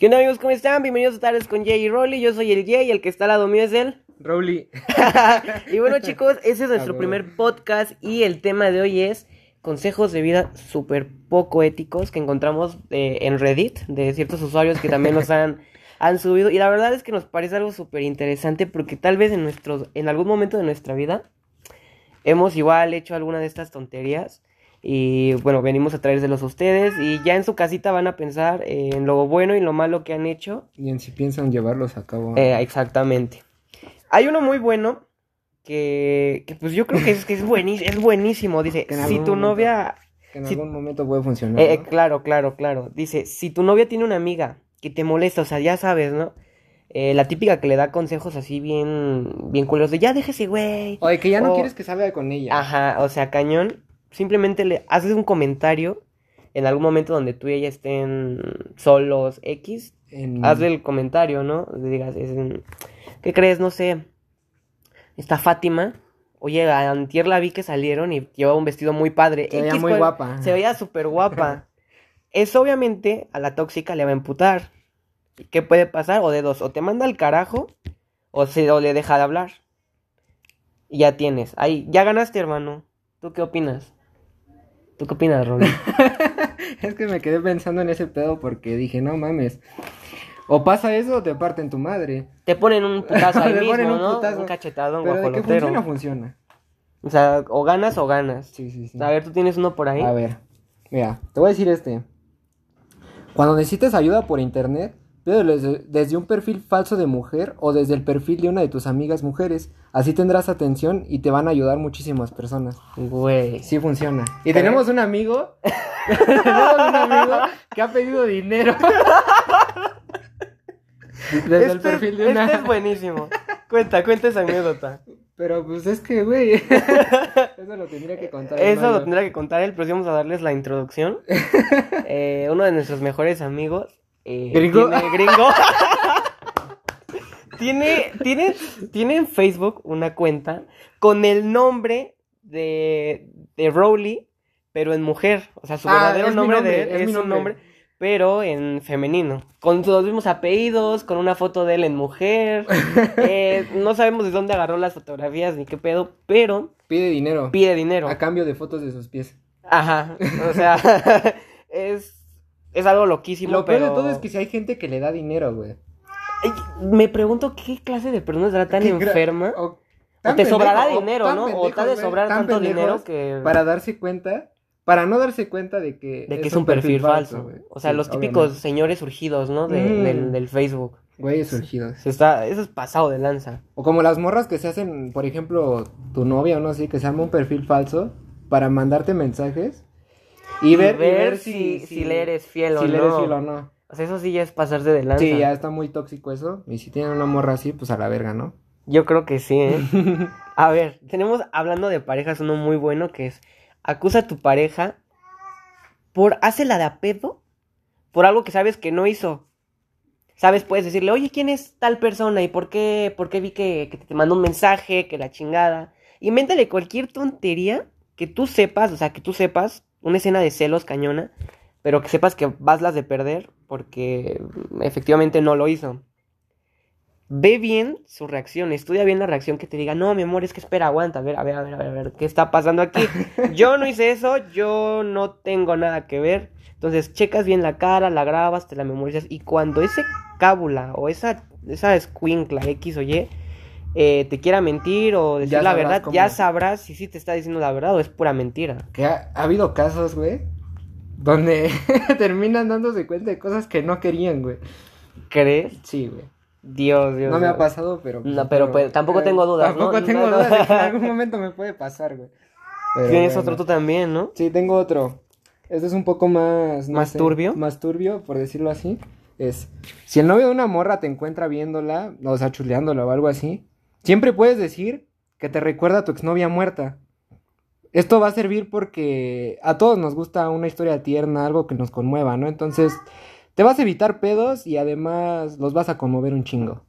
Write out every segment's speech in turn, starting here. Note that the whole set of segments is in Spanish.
¿Qué onda amigos? ¿Cómo están? Bienvenidos a Tardes con Jay y Rolly. Yo soy el Jay y el que está al lado mío es él. Rowley. y bueno chicos, ese es nuestro primer podcast y el tema de hoy es consejos de vida súper poco éticos que encontramos eh, en Reddit de ciertos usuarios que también nos han, han subido. Y la verdad es que nos parece algo súper interesante porque tal vez en, nuestros, en algún momento de nuestra vida hemos igual hecho alguna de estas tonterías. Y bueno, venimos a traérselos a ustedes y ya en su casita van a pensar en lo bueno y lo malo que han hecho Y en si piensan llevarlos a cabo. eh, exactamente. Hay uno muy bueno que, que pues yo creo que es, que es, buenísimo. Dice, si tu momento- novia... que en si- algún momento puede funcionar. eh, eh, ¿no? claro, claro, claro. Dice, si tu novia tiene una amiga que te molesta, o sea, ya sabes, ¿no? Eh, la típica que le da consejos así bien, bien culeros de ya déjese, güey. Oye, que ya no o- quieres que salga con ella. Ajá, o sea, cañón. Simplemente le haces un comentario en algún momento donde tú y ella estén solos X. En- Hazle el comentario, ¿no? Le digas, es, ¿qué crees? No sé. Está Fátima. Oye, a antier la vi que salieron y llevaba un vestido muy padre. Se veía X, muy cual- guapa. Se veía súper guapa. Eso obviamente a la tóxica le va a emputar. ¿Y ¿Qué puede pasar? O de dos, o te manda al carajo o, se, o le deja de hablar. Y ya tienes. Ahí, ya ganaste, hermano. ¿Tú qué opinas? ¿Tú qué opinas, Rolly? es que me quedé pensando en ese pedo porque dije, no mames. O pasa eso o te parten tu madre. Te ponen un putazo ahí Te mismo, ponen un ¿no? putazo. Un cachetadón Pero de que funciona, funciona. O sea, o ganas o ganas. Sí, sí, sí. A ver, tú tienes uno por ahí. A ver, mira, te voy a decir este. Cuando necesites ayuda por internet, pídelo desde, desde un perfil falso de mujer o desde el perfil de una de tus amigas mujeres. Así tendrás atención y te van a ayudar muchísimas personas. Güey. Sí funciona. Y tenemos un amigo, tenemos un amigo que ha pedido dinero. desde el Este, perfil de una. este es buenísimo. Cuenta, cuenta esa anécdota. Pero pues es que, güey, eso lo tendría que contar. el Eso lo tendrá que contar él, pero sí vamos a darles la introducción. Eh, uno de nuestros mejores amigos. Eh, ¿Gringo? Tiene, gringo. tiene, tiene, tiene en Facebook una cuenta con el nombre de, de Rowley, pero en mujer. O sea, su Ah, verdadero nombre, nombre, de él es es, mi su nombre. nombre, pero en femenino. Con sus mismos apellidos, con una foto de él en mujer. Eh, no sabemos de dónde agarró las fotografías ni qué pedo, pero Pide dinero. pide dinero. A cambio de fotos de sus pies. Ajá, o sea, es, algo loquísimo, Lo peor pero... de todo es que si hay gente que le da dinero, güey. Me pregunto qué clase de persona estará tan enferma. O, te sobrará pendejo, o dinero, ¿no? O te ha de sobrar tan tanto dinero que... Para darse cuenta, para no darse cuenta de que... De que es un perfil falso. güey. O sea, Sí, los típicos obviamente. señores surgidos, ¿no? De- Mm. del, del Facebook. Güeyes surgidos. Se está, eso es pasado de lanza. O como las morras que se hacen, por ejemplo, tu novia o no sé, que se arma un perfil falso para mandarte mensajes y, ver, y ver si, si, le eres fiel o si no. le eres fiel o no. O sea, eso sí ya es pasarse de lanza. Sí, ya está muy tóxico eso. Y si tienen una morra así, pues a la verga, ¿no? Yo creo que sí, ¿eh? A ver, tenemos hablando de parejas uno muy bueno que es acusa a tu pareja por la de a pedo por algo que sabes que no hizo. Sabes, puedes decirle, oye, ¿quién es tal persona? ¿Y por qué, por qué vi que, que te mandó un mensaje, que la chingada? Invéntale cualquier tontería que tú sepas, o sea, que tú sepas, una escena de celos cañona, pero que sepas que vas las de perder porque efectivamente no lo hizo. Ve bien su reacción, estudia bien la reacción que te diga, no, mi amor, es que espera, aguanta, a ver, a ver, a ver, a ver, a ver, ¿qué está pasando aquí? Yo no hice eso, yo no tengo nada que ver. Entonces, checas bien la cara, la grabas, te la memorizas, y cuando ese cábula o esa, esa escuincla X o Y eh, te quiera mentir o decir Ya la verdad, cómo. ya sabrás si sí te está diciendo la verdad o es pura mentira. Que ha, ha habido casos, güey, donde terminan dándose cuenta de cosas que no querían, güey. ¿Crees? Sí, güey. Dios, Dios. No me ha pasado, pero... No, pero, pues, tampoco tengo dudas, ¿no? Tampoco tengo No, dudas de que en algún momento me puede pasar, güey. Tienes bueno. otro tú también, ¿no? Sí, tengo otro. Este es un poco más... no ¿Más sé, turbio? Más turbio, por decirlo así. Es, si el novio de una morra te encuentra viéndola, o sea, chuleándola o algo así, siempre puedes decir que te recuerda a tu exnovia muerta. Esto va a servir porque a todos nos gusta una historia tierna, algo que nos conmueva, ¿no? Entonces, te vas a evitar pedos y además los vas a conmover un chingo.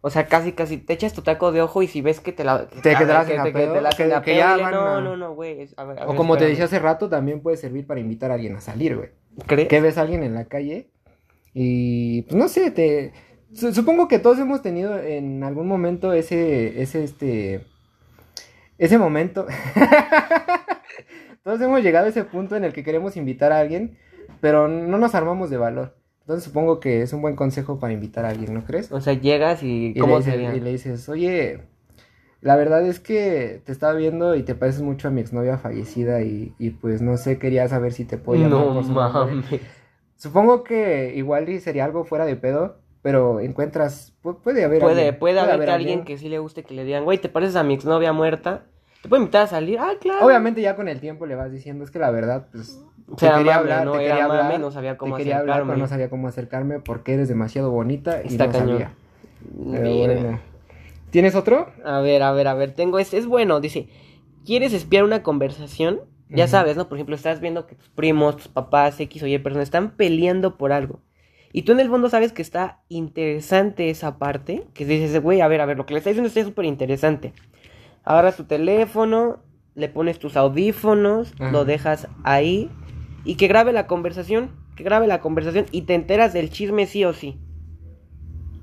O sea, casi, casi te echas tu taco de ojo y si ves que te la... Te- que te la hacen que a te- que pedo, te la que- ya van No, a- no, no, güey. es- a ver, a O como te decía hace rato, también puede servir para invitar a alguien a salir, güey. ¿Crees? Que ves a alguien en la calle Y pues no sé, te supongo que todos hemos tenido en algún momento ese ese este ese momento. todos hemos llegado a ese punto en el que queremos invitar a alguien, pero no nos armamos de valor. Entonces supongo que es un buen consejo para invitar a alguien, ¿no crees? O sea, llegas y, Y le, ¿cómo dices, sería? y le dices, oye, la verdad es que te estaba viendo y te pareces mucho a mi exnovia fallecida y, y pues no sé, quería saber si te llamar No por su nombre". mames. Supongo que igual y sería algo fuera de pedo, pero encuentras, pu- puede haber Puede, alguien, puede haber haber alguien que sí le guste que le digan, güey, ¿te pareces a mi exnovia muerta? ¿Te puedo invitar a salir? Ah, claro. Obviamente ya con el tiempo le vas diciendo, es que la verdad, pues, O te sea, quería mame, hablar, ¿no? te quería mame, hablar, no sabía cómo te quería hablar, pero no sabía cómo acercarme porque eres demasiado bonita y Está no cañón. sabía. Pero Mira. bueno. ¿Tienes otro? A ver, a ver, a ver, tengo este, es bueno, dice, ¿quieres espiar una conversación? Ya sabes, ¿no? Por ejemplo, estás viendo que tus primos, tus papás, X o Y personas están peleando por algo. Y tú en el fondo sabes que está interesante esa parte, que dices, güey, a ver, a ver, lo que le está diciendo está súper interesante. Agarras tu teléfono, le pones tus audífonos, Ajá. lo dejas ahí y que grabe la conversación, que grabe la conversación y te enteras del chisme sí o sí.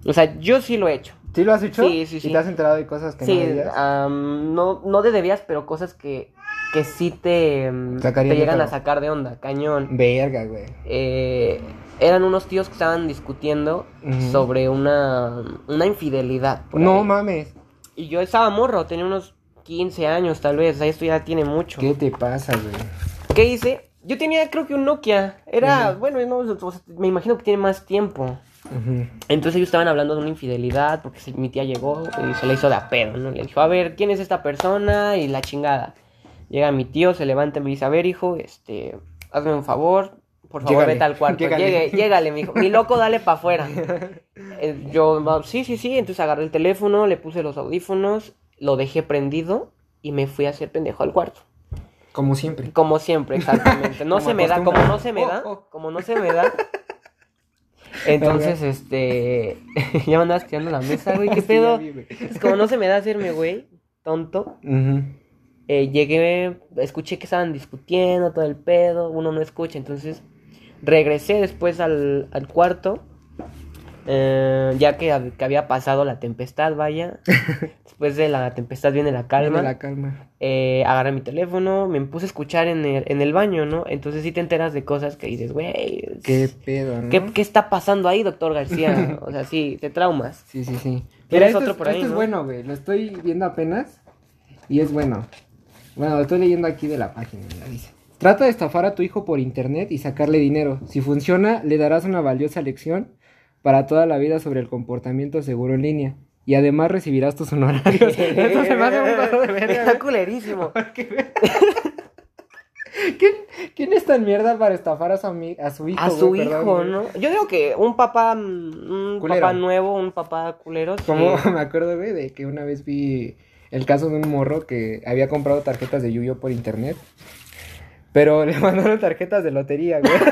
O sea, yo sí lo he hecho. ¿Sí lo has hecho? Sí, sí, sí. ¿Y te has enterado de cosas que Sí, no debías? am, no, no de debías, pero cosas que, que sí te, mm, te llegan a sacar de onda, cañón. Verga, güey. Eh, eran unos tíos que estaban discutiendo sobre una, una infidelidad. por No ahí. mames. Y yo estaba morro, tenía unos 15 años tal vez, o sea, esto ya tiene mucho. ¿Qué te pasa, güey? ¿Qué hice? Yo tenía creo que un Nokia. Era, bueno, no, o sea, me imagino que tiene más tiempo. Entonces ellos estaban hablando de una infidelidad porque mi tía llegó y se le hizo de a pedo, ¿no? Le dijo, a ver, ¿quién es esta persona? Y la chingada. Llega mi tío, se levanta y me dice, a ver, hijo, este, hazme un favor, por favor, Llégale, vete al cuarto. llégale. Llégale, mi hijo. Mi loco, dale para afuera. Eh, yo, "Va, sí, sí, sí. Entonces agarré el teléfono, le puse los audífonos, lo dejé prendido y me fui a hacer pendejo al cuarto. Como siempre. Como siempre, exactamente. No Como se me da, como no se me Oh, da, oh. como no se me da. Entonces, este, ya me andabas tirando la mesa, güey, qué pedo. ya vi, güey. Es como no se me da hacerme, güey, tonto. Ujú. Eh, llegué, escuché que estaban discutiendo todo el pedo, uno no escucha, entonces regresé después al, al cuarto, eh, ya que, que había pasado la tempestad, vaya. Después de la tempestad viene la calma. Viene la calma. Eh, agarré mi teléfono, me puse a escuchar en el, en el baño, ¿no? Entonces sí te enteras de cosas que dices, güey, Qué pedo, ¿no? ¿qué, qué está pasando ahí, doctor García? O sea, sí, te traumas. Sí, sí, sí. ¿Tienes esto otro por ahí, esto es no? bueno, güey. Lo estoy viendo apenas y es bueno. Bueno, lo estoy leyendo aquí de la página, mira, dice. Trata de estafar a tu hijo por internet y sacarle dinero. Si funciona, le darás una valiosa lección para toda la vida sobre el comportamiento seguro en línea. Y además recibirás tus honorarios. Esto se me hace un paso de verga, Está culerísimo. ¿Quién, ¿Quién es tan mierda para estafar a su, a su hijo? A su güey? Hijo. ¿no? Yo digo que un papá, mm, un Culero. papá nuevo, un papá culero. sí. Como me acuerdo, güey, de que una vez vi el caso de un morro que había comprado tarjetas de Yuyo por internet. Pero le mandaron tarjetas de lotería, güey.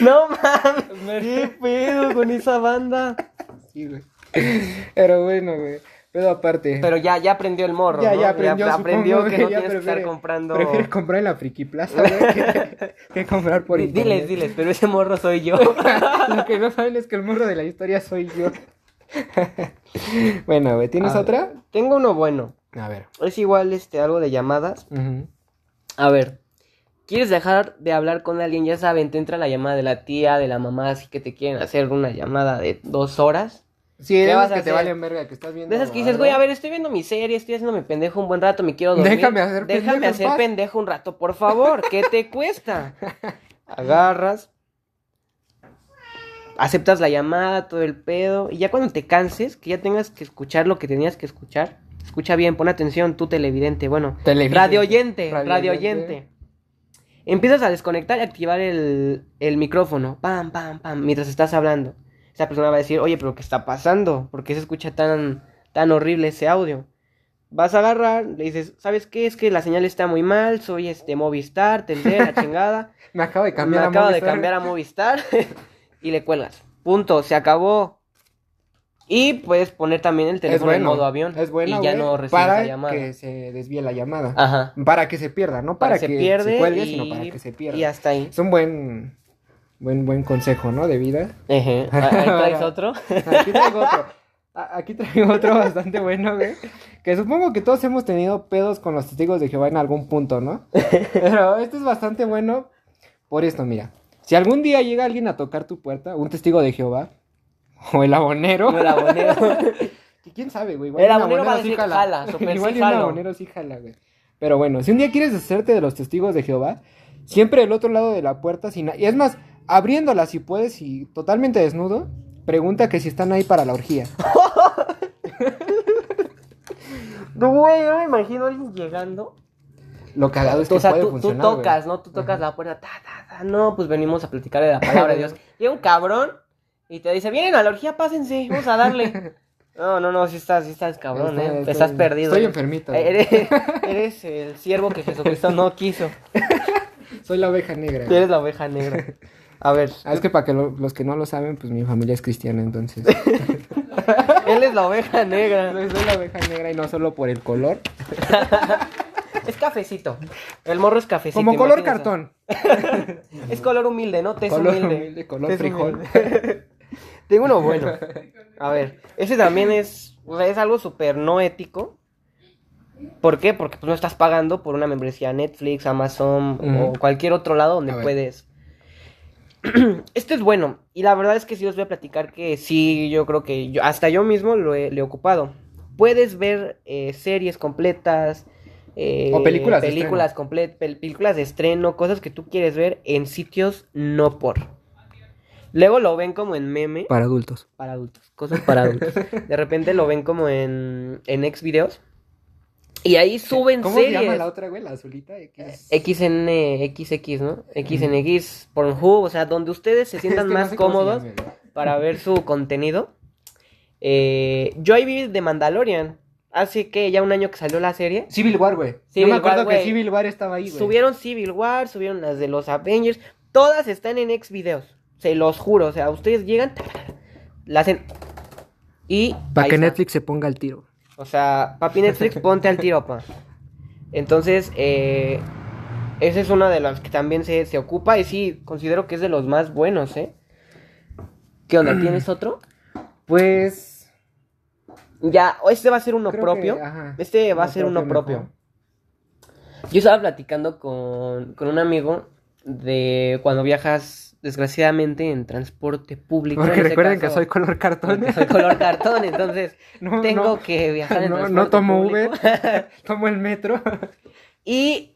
No mames, qué pedo con esa banda. Sí, güey. Pero bueno, güey. Pero aparte. Pero ya, ya aprendió el morro, ya, ¿no? ya aprendió, aprendió supongo, que no ya tienes que estar comprando. Prefiere comprar en la Friki Plaza, güey, que, que comprar por internet. Diles, diles, pero ese morro soy yo. Lo que no saben es que el morro de la historia soy yo. bueno, güey, ¿tienes A otra? ver, Tengo uno bueno. A ver. Es igual este algo de llamadas. A ver, ¿quieres dejar de hablar con alguien? Ya saben, te entra la llamada de la tía, de la mamá, así que te quieren hacer una llamada de dos horas. Sí, de ¿Qué esas vas a que te valen verga, que estás viendo. De esas que dices, güey, a ver, estoy viendo mi serie, estoy haciendo mi pendejo un buen rato, me quiero dormir. Déjame hacer pendejo Déjame hacer pendejo un rato, por favor, ¿qué te cuesta? Agarras, aceptas la llamada, todo el pedo, y ya cuando te canses, que ya tengas que escuchar lo que tenías que escuchar, escucha bien, pon atención, tú televidente, bueno, Televidente. radio oyente, Radio radio oyente. oyente. Empiezas a desconectar y activar el, el micrófono, pam, pam, pam, mientras estás hablando. Esa persona va a decir, oye, pero ¿qué está pasando? ¿Por qué se escucha tan, tan horrible ese audio? Vas a agarrar, le dices, ¿sabes qué? Es que la señal está muy mal, soy este Movistar, Telcel, la chingada. Me acabo de Me cambiar a acabo de cambiar a Movistar y le cuelgas. Punto, se acabó. Y puedes poner también el teléfono en modo avión. Es bueno, Y ya no recibes para la llamada. que se desvíe la llamada. Ajá. Para que se pierda, no para, Para, se que pierde se cuelgue, y... sino para que se pierda. y hasta ahí. Es un buen, buen, buen consejo, ¿no? De vida. Ahí traes otro. Aquí traigo otro. Aquí traigo otro bastante bueno, güey. Que supongo que todos hemos tenido pedos con los testigos de Jehová en algún punto, ¿no? Pero este es bastante bueno por esto, mira. Si algún día llega alguien a tocar tu puerta, un testigo de Jehová, o el abonero. No, el abonero. que ¿Quién sabe, güey? Igual El abonero va a sí decir, jala, super Igual sí jalo. abonero sí jala, güey. Pero bueno, si un día quieres deshacerte de los testigos de Jehová, siempre del otro lado de la puerta, sin... y es más, abriéndola si puedes y totalmente desnudo, pregunta que si están ahí para la orgía. No, güey, yo me imagino a alguien llegando. Lo cagado es que o sea, puede tú, tú funcionar, güey. tocas, ¿no? Tú tocas la puerta. Ta, ta, ta. No, pues venimos a platicar de la palabra de Dios. Llega un cabrón y te dice, vienen a la orgía, pásense, vamos a darle. No, no, no, sí estás, sí estás cabrón, Estoy- ¿eh? estoy- estás perdido. Estoy ¿eh? enfermito. güey. Eres, eres el siervo que Jesucristo no quiso. Soy la oveja negra. Tú eres la oveja negra. A ver, Ah, es que para que lo- los que no lo saben, pues mi familia es cristiana, entonces. él es la oveja negra. soy la oveja negra y no solo por el color. Cafecito. El morro es cafecito. Como color cartón. Es color humilde, ¿no? Tez Color humilde. humilde, color frijol. humilde. Tengo uno bueno. A ver, ese también es, o sea, es algo súper no ético. ¿Por qué? Porque pues, no estás pagando por una membresía Netflix, Amazon o cualquier otro lado donde puedes. Este es bueno. Y la verdad es que sí os voy a platicar que sí, yo creo que yo, hasta yo mismo lo he ocupado. Puedes ver eh, series completas. Eh, O películas de películas pel- películas de estreno, cosas que tú quieres ver en sitios no por. Luego lo ven como en meme Para adultos. para adultos, cosas para adultos. De repente lo ven como en, en X videos. Y ahí suben ¿Cómo series. se llama la otra, güey? La azulita. X. XN, XX, ¿no? XNX, Pornhub, o sea, donde ustedes se sientan Es que no más sé cómo cómodos llame. para ver su contenido. Eh, yo ahí vi de Mandalorian. Hace que ya un año que salió la serie. Civil War, güey. Yo me acuerdo War, que. Civil War estaba ahí, güey. Subieron Civil War, subieron las de los Avengers. Todas están en X videos. Se los juro. O sea, ustedes llegan, la hacen. Y. Para que está. Netflix se ponga al tiro. O sea, papi Netflix, ponte al tiro, pa. Entonces, eh, esa es una de las que también se, se ocupa y sí, considero que es de los más buenos, ¿eh? ¿Qué onda? ¿Tienes otro? Pues. Ya, este va a ser uno creo propio. que, ajá, este va a ser uno propio mejor. Yo estaba platicando con, con un amigo de cuando viajas, desgraciadamente, en transporte público. Porque ese recuerden que soy color cartón. soy color cartón, entonces No, tengo no. que viajar en No, transporte no tomo público. Uber, tomo el metro. Y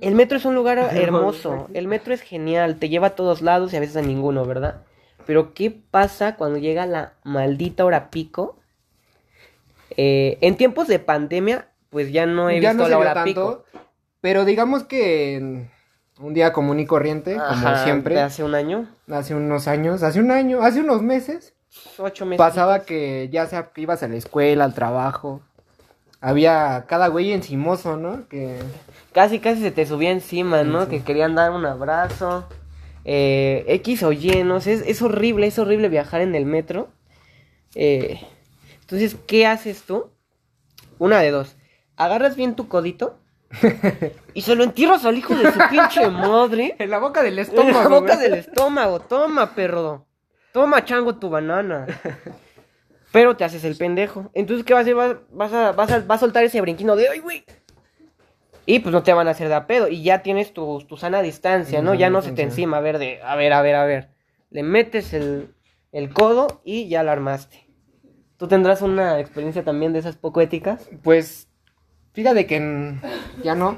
el metro es un lugar hermoso. El metro es genial. Te lleva a todos lados y a veces a ninguno, ¿verdad? Pero ¿qué pasa cuando llega la maldita hora pico? Eh, en tiempos de pandemia, pues ya no he ya visto no la hora tanto. pico. Pero digamos que un día común y corriente, como siempre, de hace un año, hace unos años, hace un año, hace unos meses, ocho meses. pasaba que ya sea que ibas a la escuela, al trabajo, había cada güey encimoso, ¿no? Que Casi, casi se te subía encima, ¿no? Sí. Que querían dar un abrazo. Eh, X o Y, no sé, es, es horrible, es horrible viajar en el metro. Eh, entonces, ¿qué haces tú? Una de dos. Agarras bien tu codito y se lo entierras al hijo de su pinche madre. en la boca del En estómago. la boca güey. del estómago. Toma, perro. Toma, chango, tu banana. Pero te haces el pendejo. Entonces, ¿qué vas a hacer? Vas, vas a, vas, a, vas a soltar ese brinquino de ¡ay, güey! Y pues no te van a hacer de a pedo. Y ya tienes tu, tu sana distancia, ¿no? Ya no se te encima, a ver, de, a ver, a ver, a ver. Le metes el, el codo y ya la armaste. ¿Tú tendrás una experiencia también de esas poco éticas? Pues fíjate que ya no,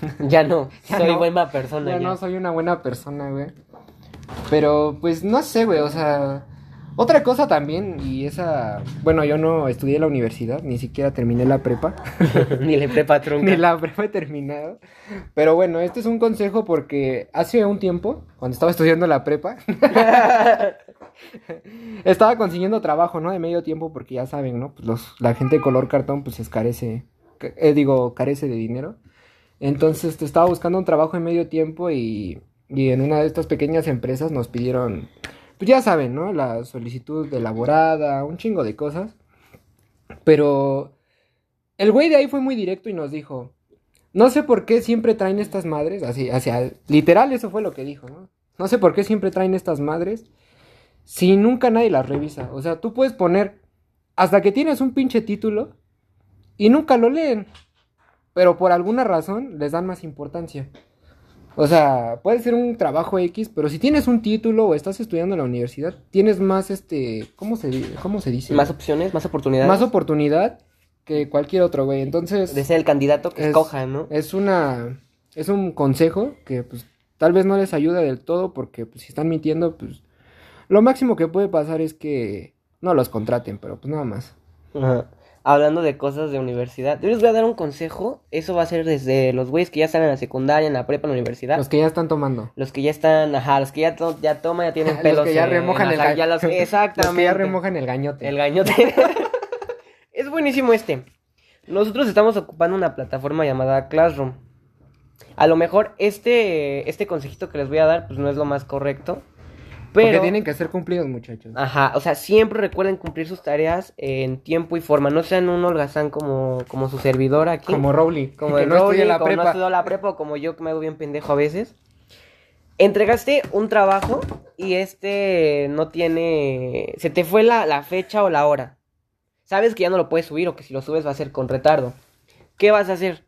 Ya no, Ya soy no. buena persona. ya ya. no soy una buena persona, güey. Pero pues no sé, güey, o sea, otra cosa también y esa, bueno, yo no estudié la universidad, ni siquiera terminé la prepa. Ni le prepa trunca. Ni la prepa he terminado. Pero bueno, este es un consejo porque hace un tiempo, cuando estaba estudiando la prepa, estaba consiguiendo trabajo, ¿no? De medio tiempo porque ya saben, ¿no? Pues los, la gente de color cartón pues escarece, ca- eh, digo, carece de dinero. Entonces te estaba buscando un trabajo en medio tiempo y, y en una de estas pequeñas empresas nos pidieron pues ya saben, ¿no? La solicitud elaborada, un chingo de cosas. Pero el güey de ahí fue muy directo y nos dijo, no sé por qué siempre traen estas madres, así, hacia, literal eso fue lo que dijo, ¿no? No sé por qué siempre traen estas madres si nunca nadie las revisa. O sea, tú puedes poner hasta que tienes un pinche título y nunca lo leen. Pero por alguna razón les dan más importancia. O sea, puede ser un trabajo X, pero si tienes un título o estás estudiando en la universidad, tienes más este, ¿cómo se, cómo se dice? Más opciones, más oportunidades. Más oportunidad que cualquier otro, güey. Entonces. De ser el candidato que es, escoja, ¿no? Es una. Es un consejo que, pues, tal vez no les ayuda del todo porque, pues, si están mintiendo, pues. Lo máximo que puede pasar es que no los contraten, pero pues nada más. Ajá. Hablando de cosas de universidad, yo les voy a dar un consejo. Eso va a ser desde los güeyes que ya están en la secundaria, en la prepa, en la universidad. Los que ya están tomando. Los que ya están, ajá, los que ya, to ya toman, ya tienen pelos. los que ya en- remojan el ajá, ga- ya los- Exactamente. Los que ya remojan el gañote. El gañote. es buenísimo este. Nosotros estamos ocupando una plataforma llamada Classroom. A lo mejor este, este consejito que les voy a dar, pues no es lo más correcto. Porque Pero, tienen que ser cumplidos, muchachos. ajá, o sea, siempre recuerden cumplir sus tareas en tiempo y forma. No sean un holgazán como, como su servidor aquí. Como Rowley. Como que el no Rowley, la como no prepa. estudió la prepa, o como yo que me hago bien pendejo a veces. Entregaste un trabajo y este no tiene... Se te fue la, la fecha o la hora. Sabes que ya no lo puedes subir o que si lo subes va a ser con retardo. ¿Qué vas a hacer?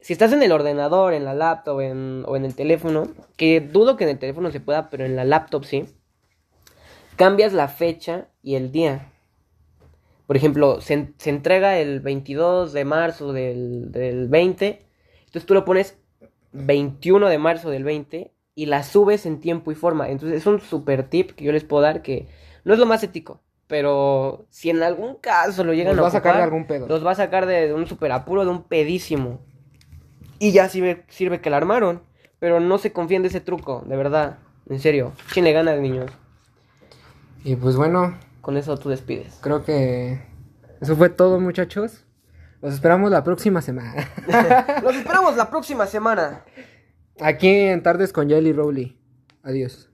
Si estás en el ordenador, en la laptop en- o en el teléfono, que dudo que en el teléfono se pueda, pero en la laptop sí, cambias la fecha y el día. Por ejemplo, se, en- se entrega el 22 de marzo del, del 20, entonces tú lo pones 21 de marzo del 20 y la subes en tiempo y forma. Entonces es un super tip que yo les puedo dar que no es lo más ético, pero si en algún caso lo llegan Los va a sacar de ocupar, algún pedo. los va a sacar de un super apuro, de un pedísimo. Y ya sirve, sirve que la armaron. Pero no se confíen de ese truco, de verdad. En serio. Échenle ganas, niños. Y pues bueno, Con eso tú despides. creo que eso fue todo, muchachos. Los esperamos la próxima semana. Los esperamos la próxima semana. Aquí en Tardes con Jelly Rowley. Adiós.